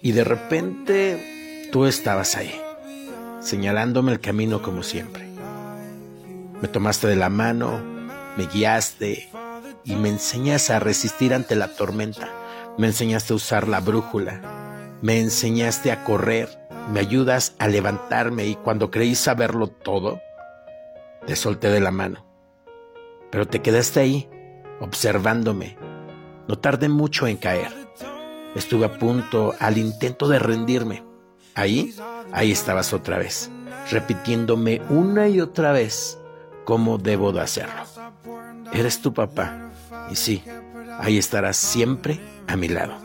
Y de repente tú estabas ahí, señalándome el camino como siempre. Me tomaste de la mano, me guiaste y me enseñaste a resistir ante la tormenta. Me enseñaste a usar la brújula. Me enseñaste a correr. Me ayudas a levantarme y cuando creí saberlo todo, te solté de la mano. Pero te quedaste ahí, observándome. No tardé mucho en caer. Estuve a punto, al intento de rendirme. Ahí, ahí estabas otra vez, repitiéndome una y otra vez cómo debo de hacerlo. Eres tu papá, y sí, ahí estarás siempre a mi lado.